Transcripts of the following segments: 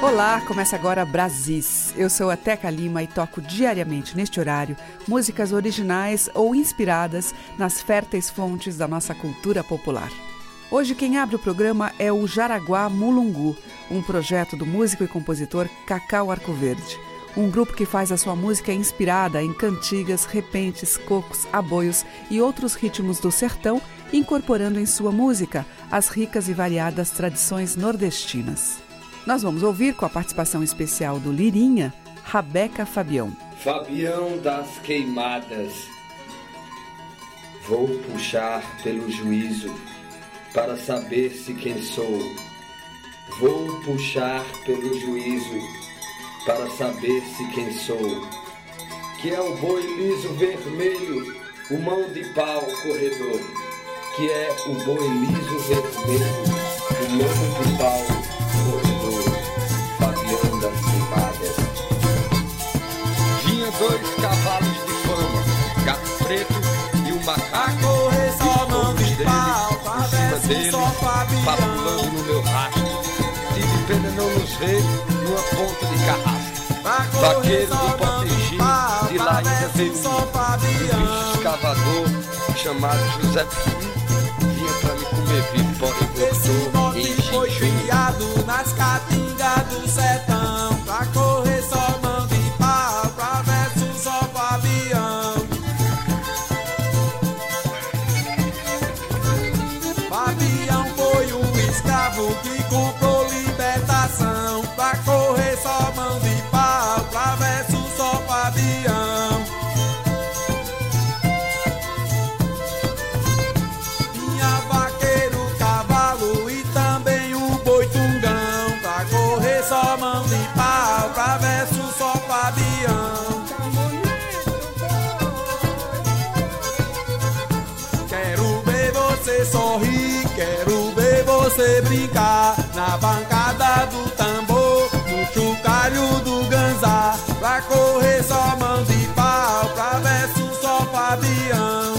Olá, começa agora Brasis. Eu sou a Teca Lima e toco diariamente neste horário músicas originais ou inspiradas nas férteis fontes da nossa cultura popular. Hoje quem abre o programa é o Jaraguá Mulungu, um projeto do músico e compositor Cacau Arcoverde. Um grupo que faz a sua música inspirada em cantigas, repentes, cocos, aboios e outros ritmos do sertão, incorporando em sua música as ricas e variadas tradições nordestinas. Nós vamos ouvir com a participação especial do Lirinha, Rabeca Fabião. Fabião das Queimadas. Vou puxar pelo juízo para saber se quem sou. Vou puxar pelo juízo para saber se quem sou. Que é o boi liso vermelho, o mão de pau corredor. Que é o boi liso vermelho, o mão de pau corredor. Dois cavalos de fama, gato preto e um macaco. só mão de deles por cima dele, papulando no meu rastro. Tive pena não nos ver numa ponta de carrasco. Vaqueiro do Potengi, de lá ainda veio um, bicho escavador chamado José Pirim. Vinha pra me comer vivo, porém Esse voltou mote em foi criado nas caatingas brincar na bancada do tambor, no chocalho do ganzá. Pra correr só mão de pau, pra verso só Fabião.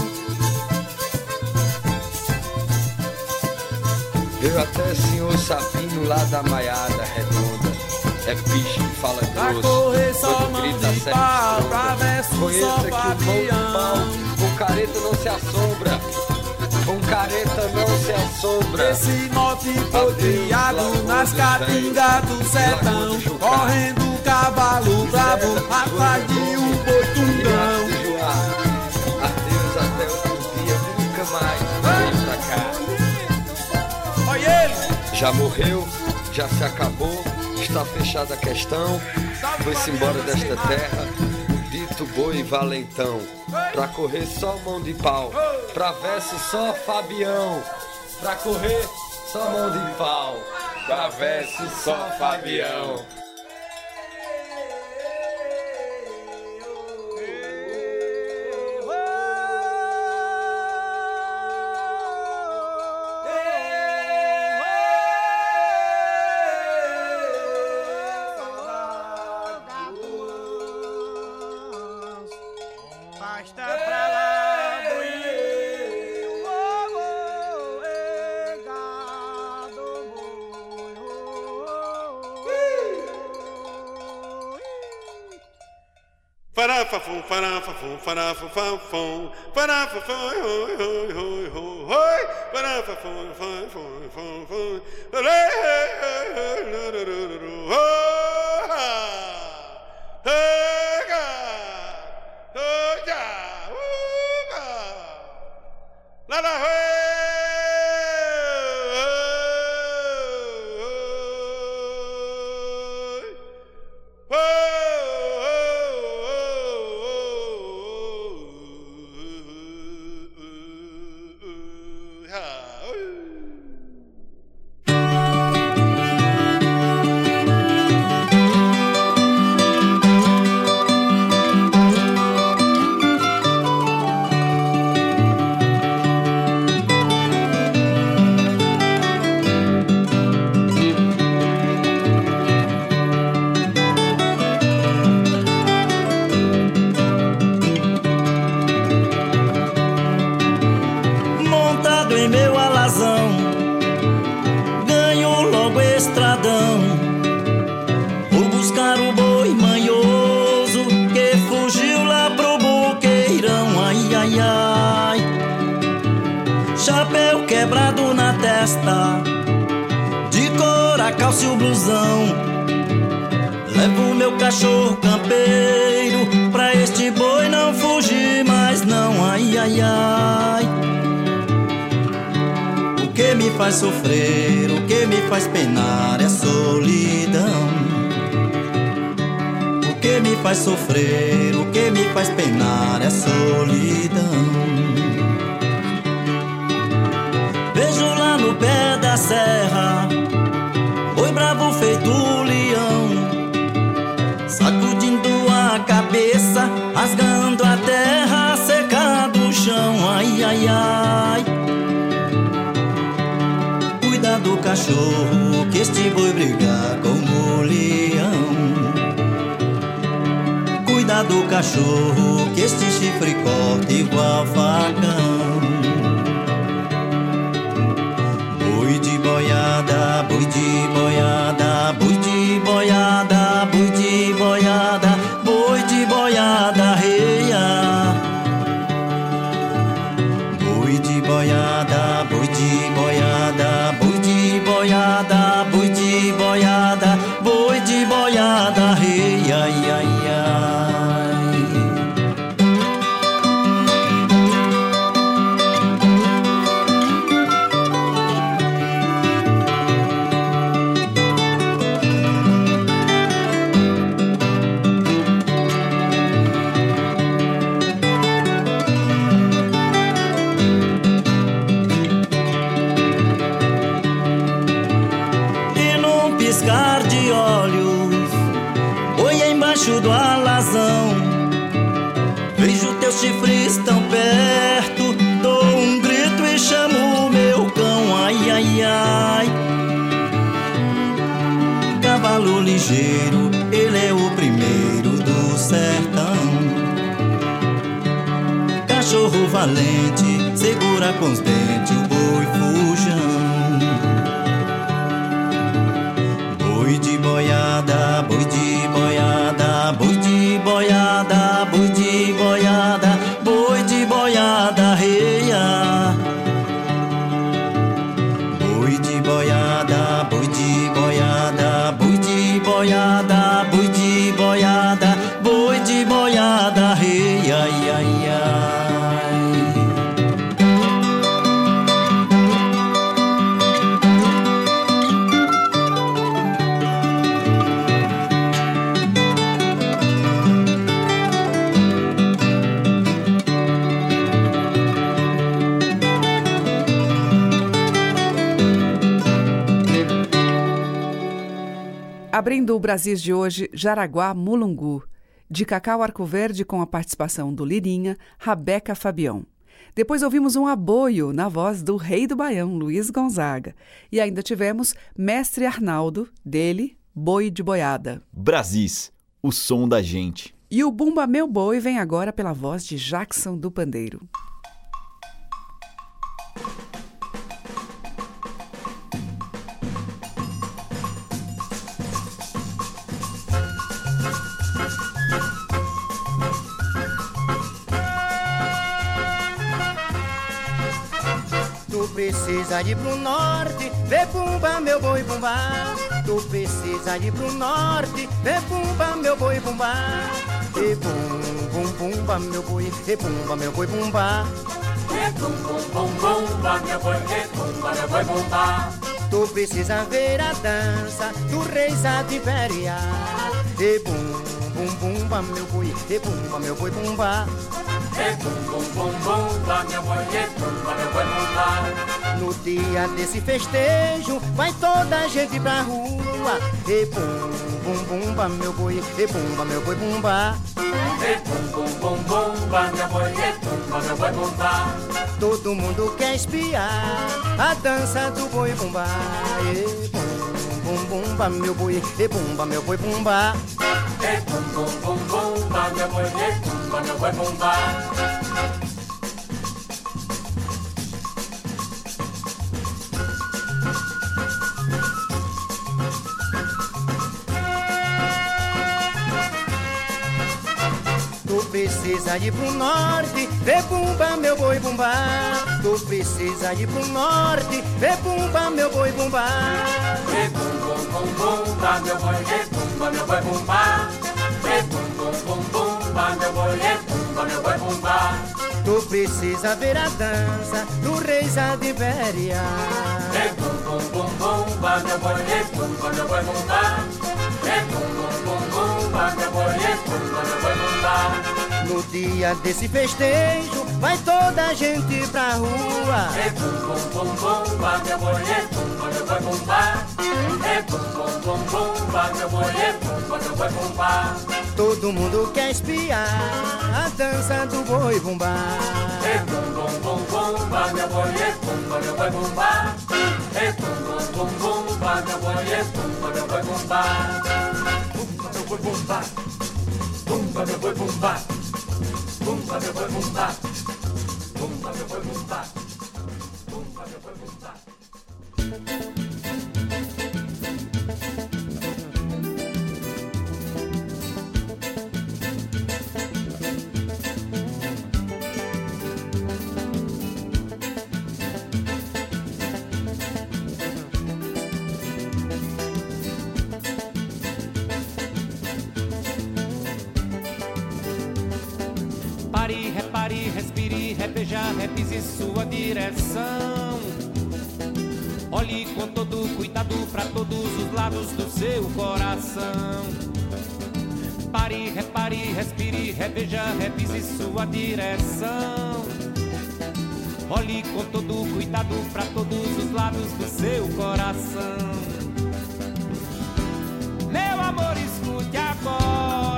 Veio até senhor Sabino lá da Maiada Redonda. É bicho que fala Pra grosso. correr só mão grita, de pau, pra verso só que o Fabião. pau com careta não se assombra. Com careta não se assombra. Esse mote foi criado nas caatingas do sertão, correndo o cavalo bravo atrás de um boi. Adeus até outro dia, nunca mais vem pra cá. Olha ele! Já morreu, já se acabou, está fechada a questão. Foi-se embora desta terra, boi valentão. Pra correr só mão de pau, pra verso só Fabião. Pra correr só mão de pau, pra verso só Fabião. fo fana fo fa fo fana fo fo ho ho ho ho ho fana fo fo fo fo fo fo ho testa, de cor a calça e o blusão. Levo meu cachorro campeiro pra este boi não fugir mais não, ai ai ai. O que me faz sofrer, o que me faz penar é solidão. O que me faz sofrer, o que me faz penar é solidão. No pé da serra. Boi bravo feito leão. Sacudindo a cabeça Rasgando a terra seca do chão. Ai, ai, ai. Cuida do cachorro Que este boi brigar com o leão. Cuida do cachorro Que este chifre corta igual facão boiada, boi de boiada, segura com os dentes o boi fujão. Brasis de hoje, Jaraguá Mulungu, de Cacau Arco Verde com a participação do Lirinha, Rabeca Fabião. Depois ouvimos um aboio na voz do rei do Baião, Luiz Gonzaga. E ainda tivemos Mestre Arnaldo, dele, Boi de Boiada. Brasis, o som da gente. E o Bumba Meu Boi vem agora pela voz de Jackson do Pandeiro. Precisa ir pro norte, vê pumba, meu boi pumba. Tu precisa ir pro norte, vê pumba, meu boi pumba. E pum, pum, pumba, meu boi, e pumba, meu boi pumba. E pum, pum, pum, pumba, meu boi, e pumba, meu boi pumba. Tu precisa ver a dança do rei Sativeria. E pum, pum, pumba, meu boi, e pumba, meu boi pumba. E bum, bum, bum, bumba, meu boi, e bumba, meu boi, bumba. No dia desse festejo, vai toda a gente pra rua. E bum, bum, bumba, meu boi, e bumba, meu boi, bumba. E bum, bum, bum, bumba, meu boi, e bumba, meu boi, bumba. Todo mundo quer espiar a dança do boi bumba. E bum, bum, bumba, meu boi, e bumba, meu boi, bumba. E bum, bum, bum, bumba, meu boi, e bumba, meu boi, bumba. precisa ir pro norte, vê bumba meu boi bumba. Tu precisa ir pro norte, vê bumba meu boi bumba. Vê bum bum bum bumba meu boi, vê bumba meu boi bumba. Bumba meu boi, vê bumba meu boi bumba. Tu precisa ver a dança do rei Zadibéria. Vê bum bum bum bumba meu boi, vê bumba meu boi bumba. Vê bum bum bum bumba meu boi, vê bumba meu boi bumba. No dia desse festejo, vai toda a gente pra rua. É bum bum bum bumba, meu boi, é bumba, meu boi bumba. É bum bum bum bumba, meu boi, é bumba, meu boi bumba. Todo mundo quer espiar a dança do boi bumba. É bum bum bum bumba, meu boi, é bumba, meu boi bumba. É bum bum bum bumba, meu boi, é bumba, meu boi bumba. Bumba, meu boi bumba. Bumba, meu boi bumba. Bumba, meu boi bumba. Bumba, meu boi bumba. Bumba, meu boi bumba. Reveja, repise sua direção. Olhe com todo cuidado para todos os lados do seu coração. Pare, repare, respire, reveja, repise sua direção. Olhe com todo cuidado para todos os lados do seu coração. Meu amor, escute agora.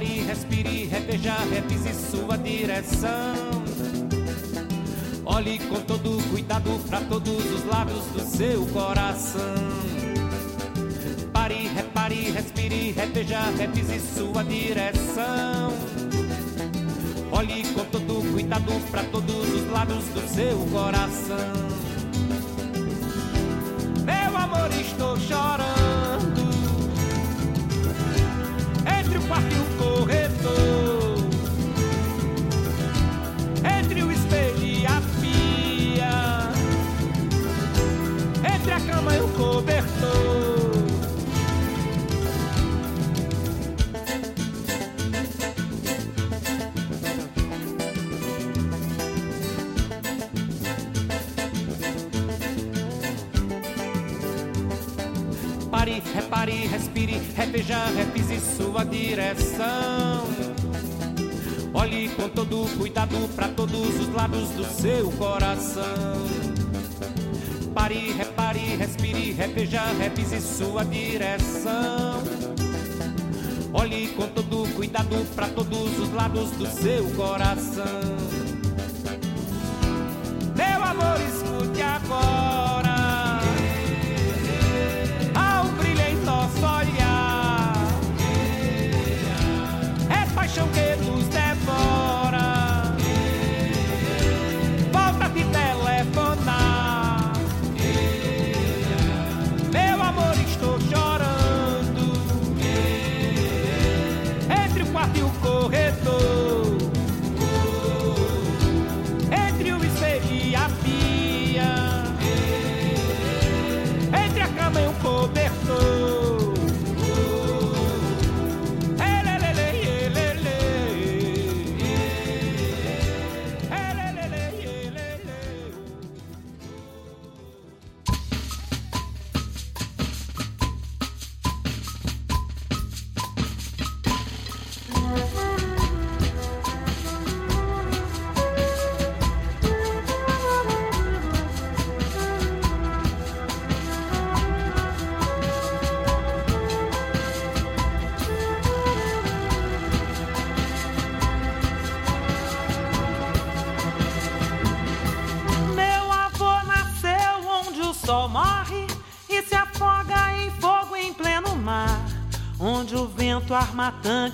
Pare, respire, reveja, revise sua direção. Olhe com todo cuidado para todos os lados do seu coração. Pare, repare, respire, reveja, revise sua direção. Olhe com todo cuidado para todos os lados do seu coração. Meu amor, estou chorando cama e o cobertor. Pare, repare, respire, reveja, revise sua direção. Olhe com todo cuidado para todos os lados do seu coração. Pare, repare, respire, reveja, revise sua direção. Olhe com todo cuidado para todos os lados do seu coração. Meu amor, escute agora.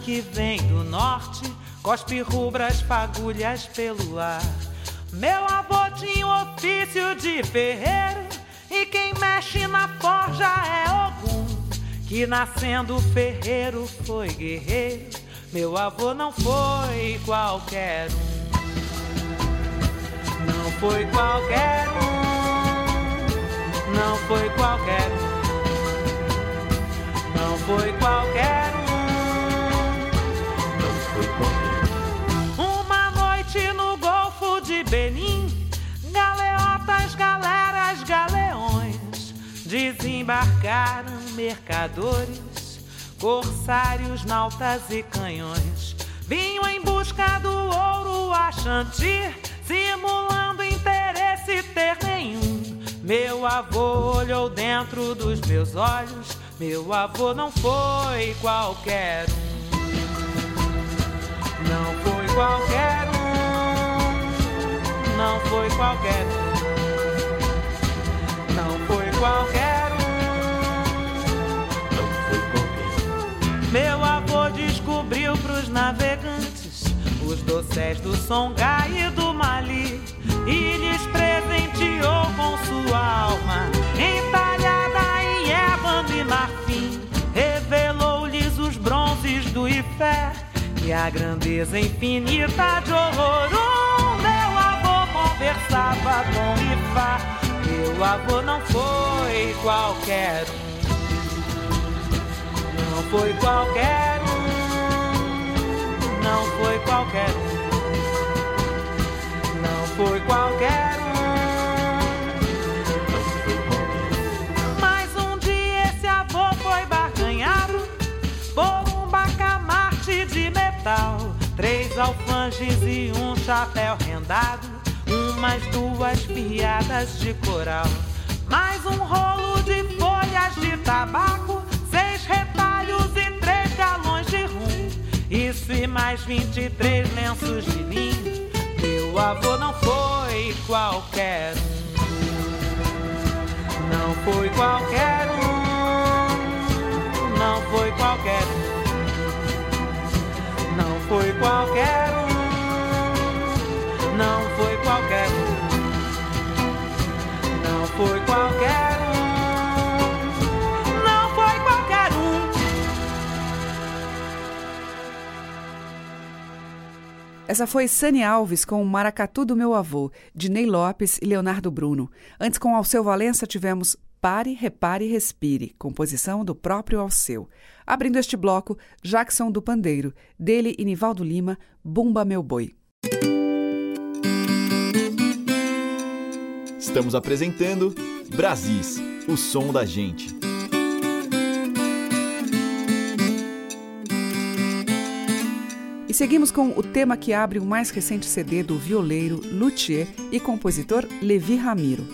Que vem do norte, cospe rubras fagulhas pelo ar. Meu avô tinha o ofício de ferreiro, e quem mexe na forja é Ogum, que nascendo ferreiro foi guerreiro. Meu avô não foi qualquer um. Não foi qualquer um. Não foi qualquer um não foi qualquer um. Desembarcaram mercadores, corsários, nautas e canhões. Vinham em busca do ouro a chantir, simulando interesse ter nenhum. Meu avô olhou dentro dos meus olhos meu avô não foi qualquer um. Não foi qualquer um. Não foi qualquer um. Não foi qualquer um. Meu avô descobriu pros navegantes os doces do Songhai e do Mali e lhes presenteou com sua alma entalhada em ébano e marfim. Revelou-lhes os bronzes do Ifé e a grandeza infinita de Ororum. Meu avô conversava com Ifá. Meu avô não foi qualquer um. Não foi qualquer um. Não foi qualquer um foi qualquer um. Mas um dia esse avô foi barganhado por um bacamarte de metal. Três alfanges e um chapéu rendado. Umas duas piadas de coral. Mais um rolo de folhas de tabaco. Retalhos e três galões de rum. Isso e mais vinte e três lenços de linho meu avô não foi qualquer um. Não foi qualquer um. Não foi qualquer um. Não foi qualquer um. Essa foi Sani Alves com o Maracatu do Meu Avô, de Ney Lopes e Leonardo Bruno. Antes, com Alceu Valença, tivemos Pare, Repare, Respire, composição do próprio Alceu. Abrindo este bloco, Jackson do Pandeiro, dele e Nivaldo Lima, Bumba Meu Boi. Estamos apresentando Brasis, o som da gente. Seguimos com o tema que abre o mais recente CD do violeiro, luthier e compositor Levi Ramiro.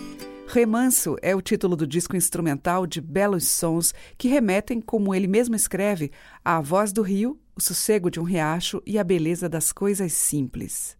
Remanso é o título do disco instrumental de belos sons que remetem, como ele mesmo escreve, à voz do rio, o sossego de um riacho e a beleza das coisas simples.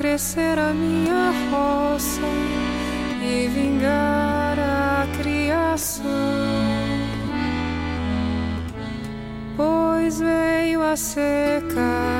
crescer a minha roça e vingar a criação. Pois veio a secar.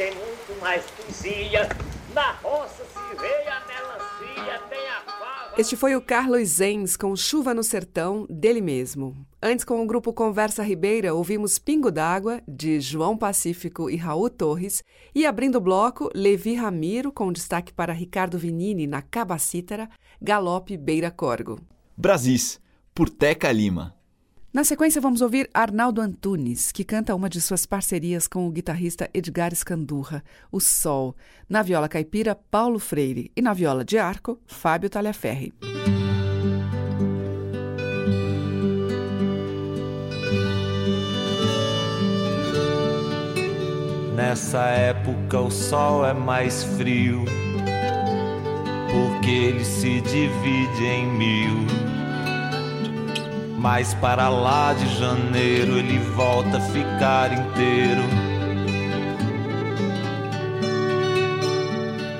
Tem muito mais poesia. Na roça se vê a melancia, tem a fava. Este foi o Carlos Zenz com Chuva no Sertão, dele mesmo. Antes, com o grupo Conversa Ribeira, ouvimos Pingo d'Água, de João Pacífico e Raul Torres, e abrindo o bloco, Levi Ramiro, com destaque para Ricardo Vinini na Cabacítara, Galope Beira Corgo. Brasis, por Teca Lima. Na sequência, vamos ouvir Arnaldo Antunes, que canta uma de suas parcerias com o guitarrista Edgar Escandurra, O Sol, na viola caipira Paulo Freire e na viola de arco Fábio Talhaferri. Nessa época o sol é mais frio, porque ele se divide em mil. Mas para lá de janeiro ele volta a ficar inteiro.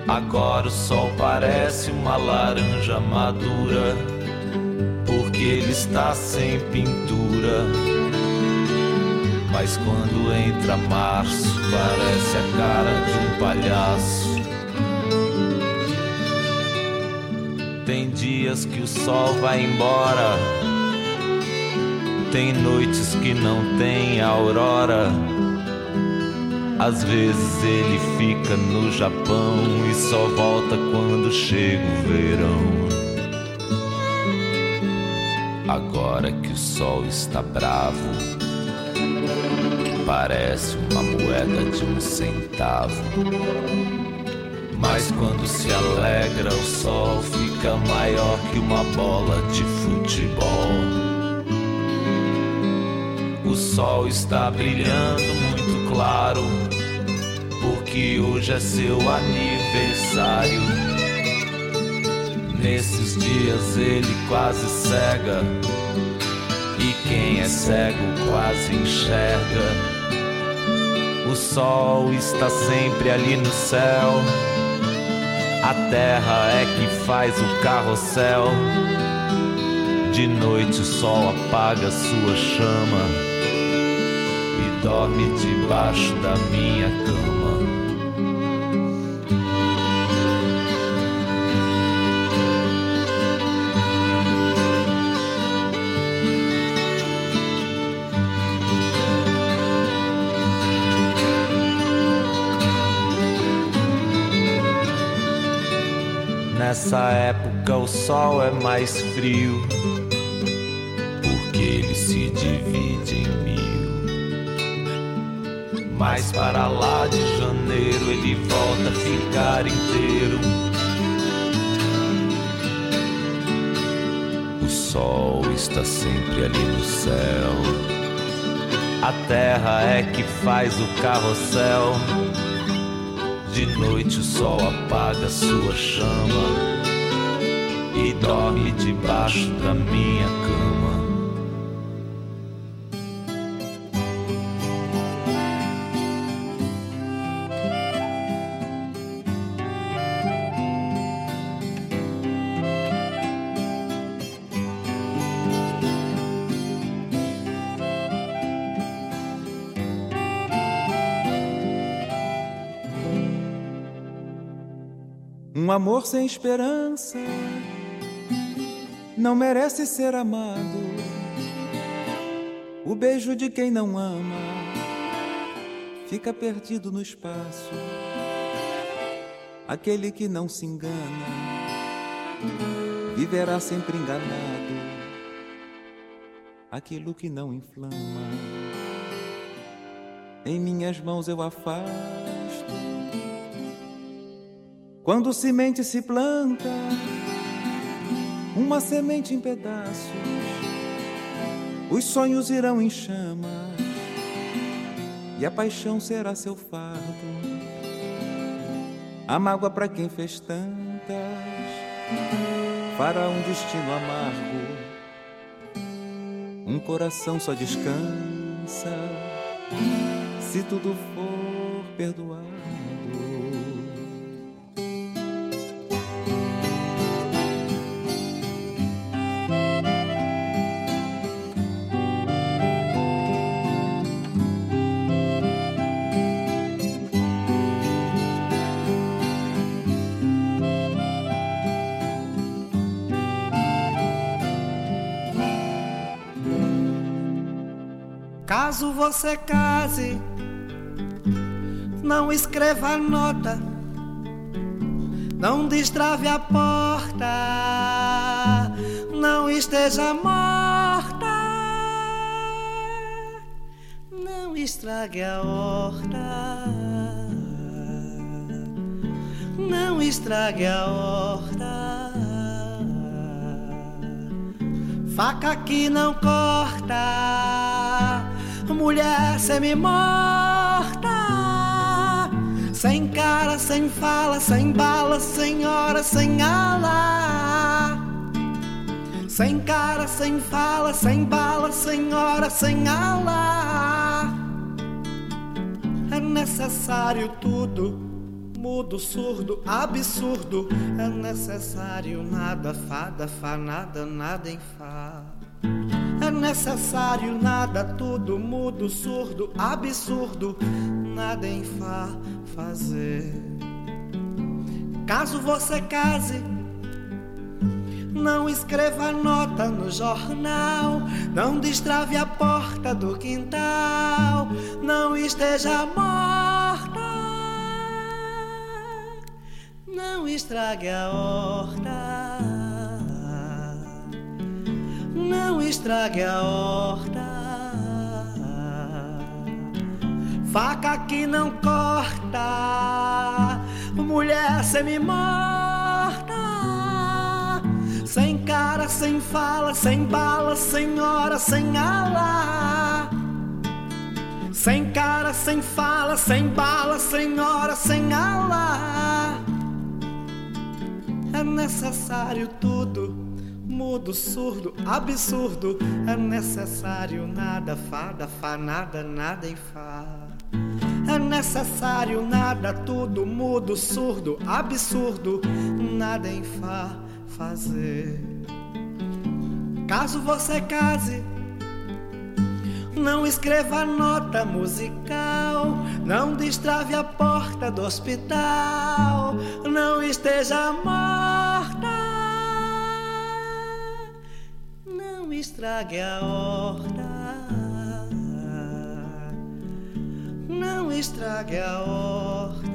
Agora o sol parece uma laranja madura, porque ele está sem pintura. Mas quando entra março, parece a cara de um palhaço. Tem dias que o sol vai embora, tem noites que não tem aurora. Às vezes ele fica no Japão e só volta quando chega o verão. Agora que o sol está bravo, parece uma moeda de um centavo. Mas quando se alegra, o sol fica maior que uma bola de futebol. O sol está brilhando muito claro, que hoje é seu aniversário. Nesses dias ele quase cega. E quem é cego quase enxerga. O sol está sempre ali no céu. A terra é que faz o carrossel. De noite o sol apaga sua chama dorme debaixo da minha cama. Nessa época o sol é mais frio, porque ele se divide em. Mas para lá de janeiro ele volta a ficar inteiro. O sol está sempre ali no céu. A terra é que faz o carrossel. De noite o sol apaga sua chama e dorme debaixo da minha cama. Um amor sem esperança não merece ser amado. O beijo de quem não ama fica perdido no espaço. Aquele que não se engana viverá sempre enganado. Aquilo que não inflama em minhas mãos eu afasto. Quando semente se planta, uma semente em pedaços, os sonhos irão em chamas e a paixão será seu fardo. A mágoa para quem fez tantas fará um destino amargo. Um coração só descansa se tudo for perdoado. Você case, não escreva nota, não destrave a porta, não esteja morta, não estrague a horta, não estrague a horta. Faca que não corta mulher semi-morta, sem cara, sem fala, sem bala, sem hora, sem ala. Sem cara, sem fala, sem bala, sem hora, sem ala. É necessário tudo, mudo, surdo, absurdo. É necessário nada, fada, fa, nada, nada em fa. É necessário nada, tudo mudo, surdo, absurdo, nada em fa fazer. Caso você case, não escreva nota no jornal, não destrave a porta do quintal, não esteja morta, não estrague a horta não estrague a horta. Faca que não corta, mulher semi-morta. Sem cara, sem fala, sem bala, sem hora, sem ala. Sem cara, sem fala, sem bala, sem hora, sem ala. É necessário tudo, mudo, surdo, absurdo. É necessário nada, fada, fa, nada, nada em fá. É necessário nada, tudo, mudo, surdo, absurdo. Nada em fá fazer. Caso você case não escreva nota musical, não destrave a porta do hospital, não esteja morta, estrague a horta, não estrague a horta.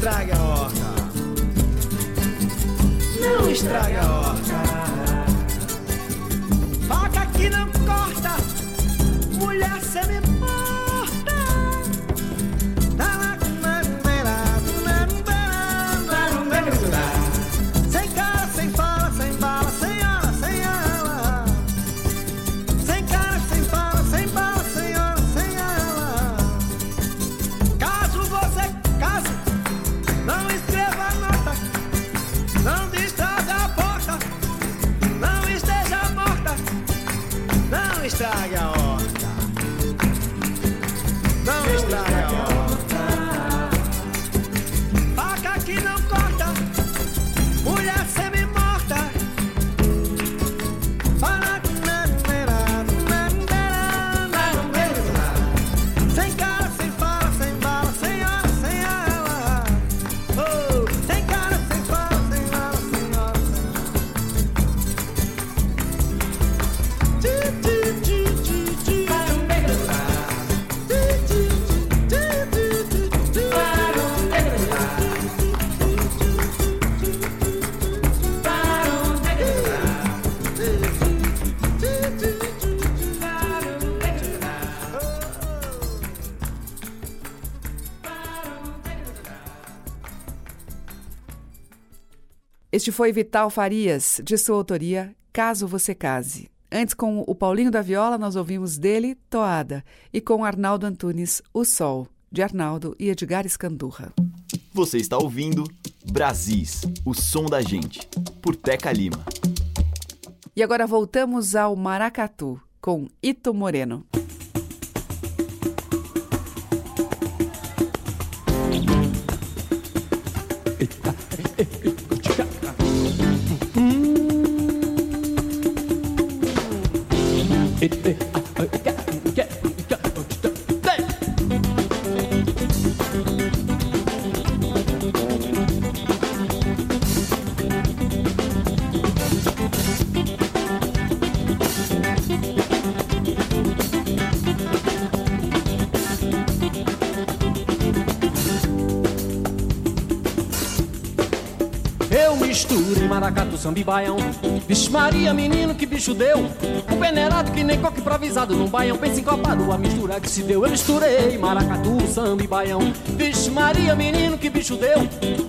Estrague a horta. Não estrague a horta. Não Este foi Vital Farias, de sua autoria Caso Você Case. Antes, com o Paulinho da Viola, nós ouvimos dele Toada e com Arnaldo Antunes O Sol, de Arnaldo e Edgar Escandurra. Você está ouvindo Brasis, o som da gente, por Teca Lima. E agora voltamos ao Maracatu, com Ito Moreno. Eu misturei maracatu, samba e baião. Vixe Maria, menino, que bicho deu. Um peneirado que nem coque improvisado num baião. Bem sincopado, a mistura que se deu. Eu misturei maracatu, samba e baião. Vixe Maria, menino, que bicho deu.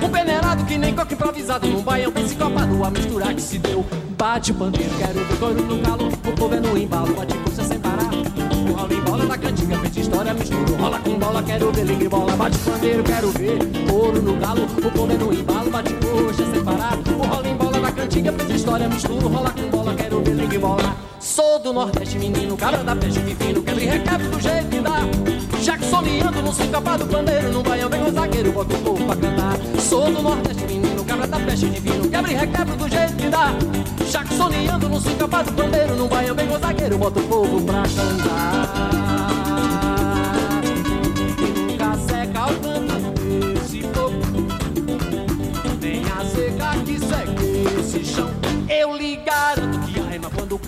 Um peneirado que nem coque improvisado num baião. Bem sincopado, a mistura que se deu. Bate o pandeiro, quero ver couro no calo. O povo é no embalo, bate cursa sem parar. O em bola da cantiga, feita história, mistura. Rola com bola, quero ver ligue bola. Bate o pandeiro, quero ver couro no galo O povo é no embalo, bate coxa sem parar O rola em bola da cantiga, feita história, mistura Rola com bola, quero ver ligue bola. Sou do Nordeste, menino, cabra da peste divino Quebra e do jeito que dá. Já que soleando no sincopado pandeiro No baião vem o zagueiro, bota o povo pra cantar. Sou do Nordeste, menino, cabra da peste divino Quebra e do jeito que dá. Já que soleando no sincopado pandeiro No baião vem o zagueiro, bota o povo pra cantar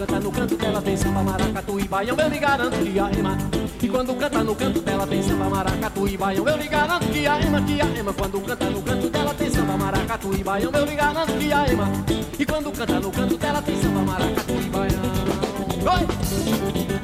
canta no canto dela tem samba, maracatu e baião, eu lhe garanto que a Ema. E quando canta no canto dela tem samba, maracatu e baião, eu lhe garanto que a Ema, que a Ema. Quando canta no canto dela tem samba, maracatu e baião, eu lhe garanto que a Ema. E quando canta no canto dela tem samba, maracatu e baião. Oi!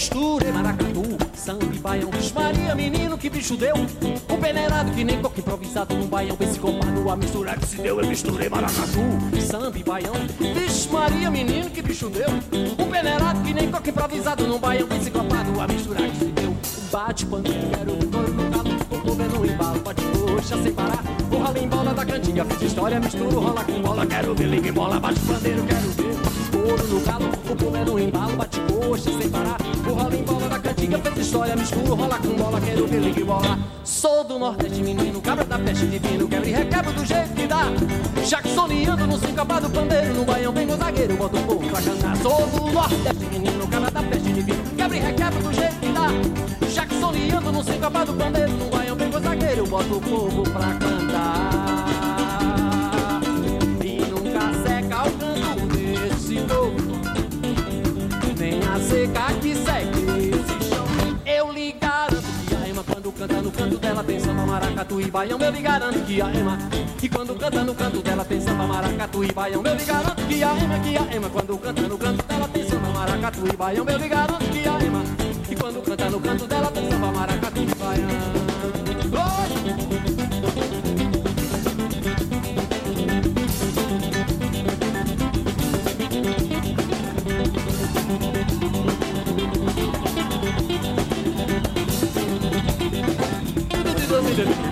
Eu misturei maracatu, samba e baião. Vixe Maria, menino, que bicho deu? Um peneirado que nem coque improvisado num baião. Psicopado, a misturar que se deu Eu misturei maracatu, samba e baião. Vixe Maria, menino, que bicho deu? Um peneirado que nem coque improvisado num baião. Psicopado, a misturar que se deu. Bate pandeiro, couro no galo O povo é no embalo, bate coxa sem parar. O em bola da cantiga, fiz história Misturo, rola com bola, quero ver liga em bola Bate pandeiro, quero ver. Couro no galo, o povo é no embalo Bate coxa sem parar Ralo em bola da cantiga, fez história Misturo, rola com bola, quero ver liga em bola. Sou do Nordeste, menino, cabra da peste divino Quebra e requebra do jeito que dá. Jacksoniano no sincopado pandeiro No baião vem o zagueiro, bota o povo pra cantar. Sou do Nordeste, menino, cabra da peste divino Quebra e requebra do jeito que dá. Jacksoniano no sincopado pandeiro No baião vem o zagueiro, bota o povo pra cantar dela tem samba, maracatu e baião Eu lhe garanto que a Ema E quando canta no canto dela tem samba, maracatu e baião Eu lhe garanto que a Ema, que a Ema Quando canta no canto dela tem samba, maracatu e baião Eu lhe garanto que a Ema E quando canta no canto dela tem samba, maracatu e baião Nas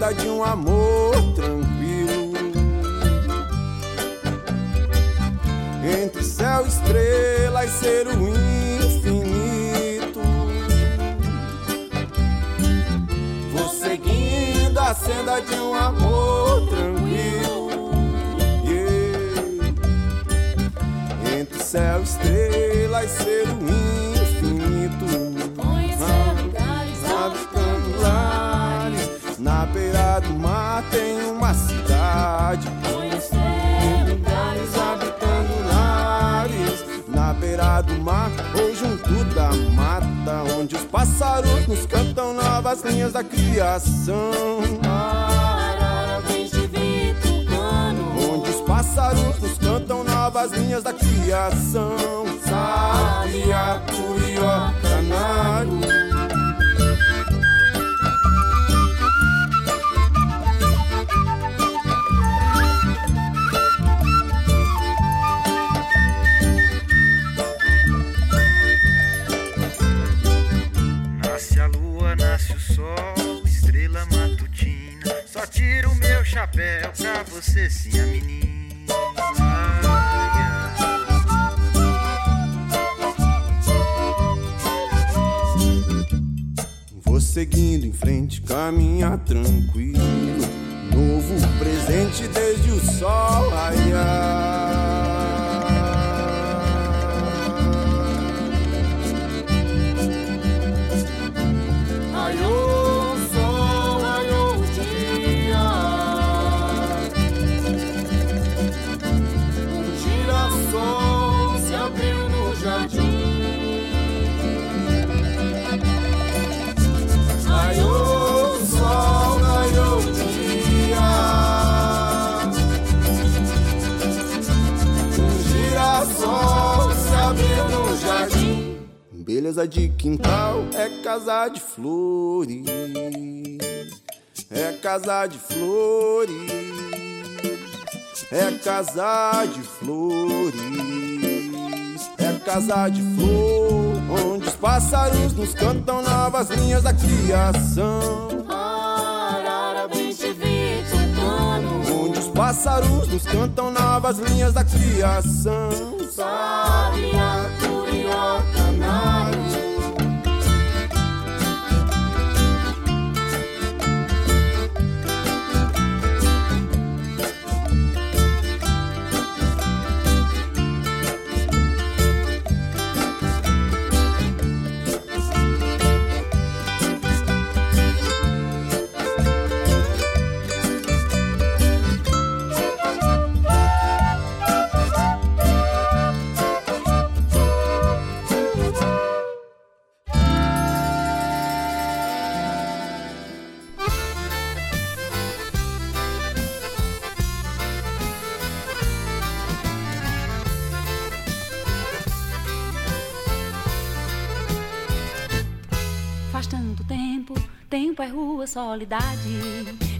a senda de um amor tranquilo. Entre céu, estrela e ser o infinito. Vou seguindo a senda de um amor tranquilo. Yeah. Entre céu, estrela e ser o infinito. Pássaros nos cantam novas linhas da criação. Onde os pássaros nos cantam novas linhas da criação. Salia, curió, canário. Chapéu pra você, sim, a menina. Vou seguindo em frente, caminhar tranquilo. Novo presente desde o sol raiar. Quintal é casa de flores. É casa de flores. É casa de flores. É casa de flor. Onde os pássaros nos cantam novas linhas da criação. Onde os pássaros nos cantam novas linhas da criação. Sábia, Faz tanto tempo, tempo é rua, solidade.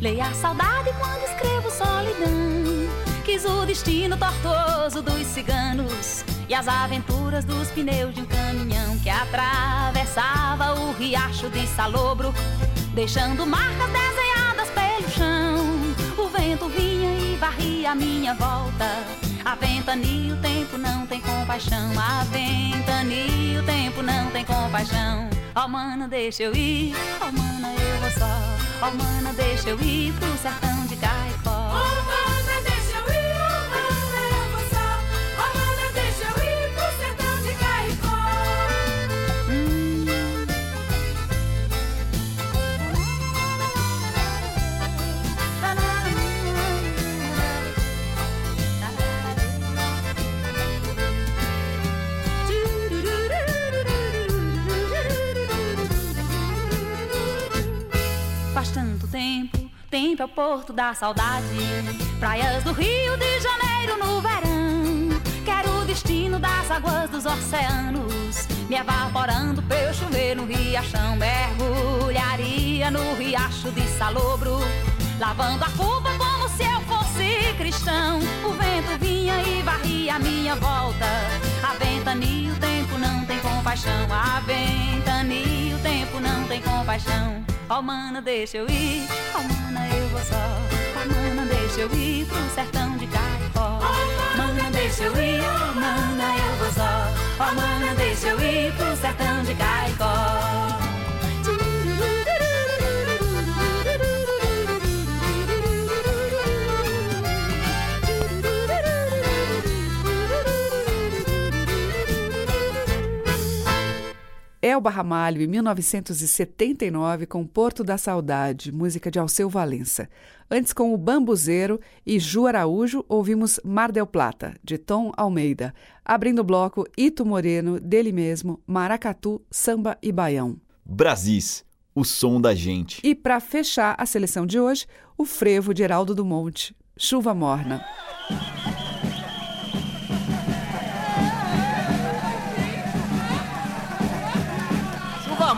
Leia a saudade quando escrevo solidão. Quis o destino tortuoso dos ciganos e as aventuras dos pneus de um caminhão que atravessava o riacho de Salobro, deixando marcas desenhadas pelo chão. O vento vinha e varria a minha volta. A ventania, o tempo não tem compaixão. A ventania, o tempo não tem compaixão. Ó, mana, deixa eu ir. Ó, mana, eu vou só. Ó, mana, deixa eu ir pro sertão tempo, é o porto da saudade. Praias do Rio de Janeiro no verão. Quero o destino das águas dos oceanos. Me evaporando pra eu chover no riachão. Mergulharia no riacho de Salobro. Lavando a culpa como se eu fosse cristão. O vento vinha e varria a minha volta. A ventania, o tempo não tem compaixão. A ventania, o tempo não tem compaixão. Ó, mana, deixa eu ir. Ó, mana, eu vou só. Ó, mana, deixa eu ir pro sertão de Caicó. Mana, deixa eu ir. Ó, mana, eu vou só. Ó, mana, deixa eu ir pro sertão de Caicó. Elba Ramalho, em 1979, com Porto da Saudade, música de Alceu Valença. Antes, com o Bambuzeiro e Ju Araújo, ouvimos Mar del Plata, de Tom Almeida. Abrindo o bloco, Ito Moreno, dele mesmo, Maracatu, Samba e Baião. Brasis, o som da gente. E para fechar a seleção de hoje, o frevo de Heraldo do Monte, Chuva Morna.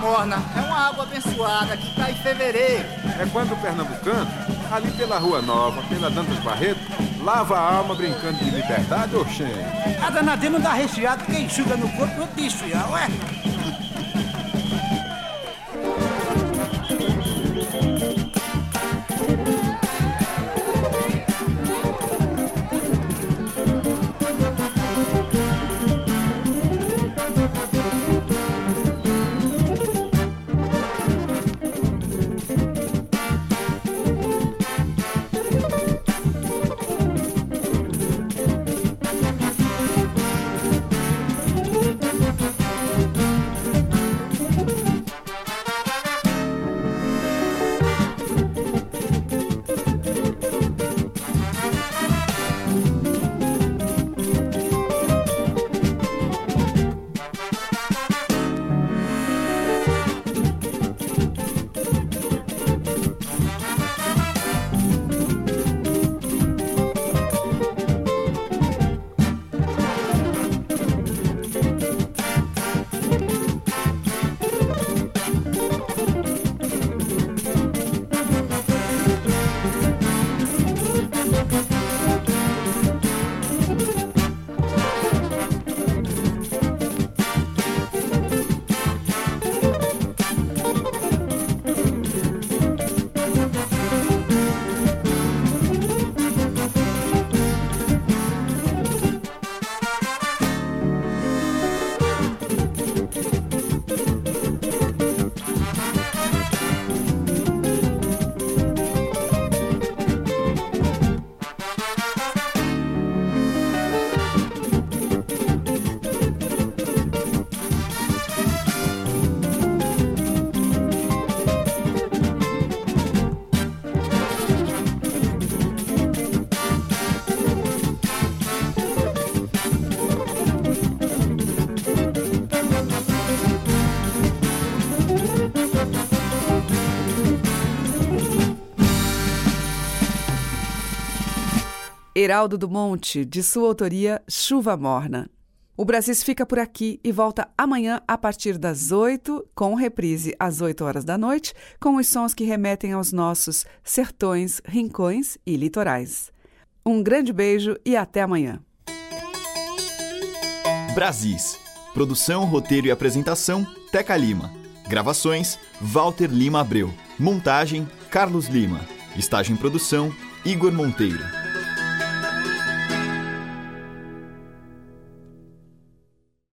Morna é uma água abençoada que cai em fevereiro. É quando o pernambucano, ali pela Rua Nova, pela Dantas Barreto, lava a alma brincando de liberdade ou cheio. A danadinha não dá recheado, quem enxuga no corpo não te esfriar, ué? Heraldo do Monte, de sua autoria Chuva Morna. O Brasis fica por aqui e volta amanhã a partir das 8, com reprise às 8 horas da noite, com os sons que remetem aos nossos sertões, rincões e litorais. Um grande beijo e até amanhã. Brasis. Produção, roteiro e apresentação: Teca Lima. Gravações: Walter Lima Abreu. Montagem: Carlos Lima. Estágio em produção: Igor Monteiro.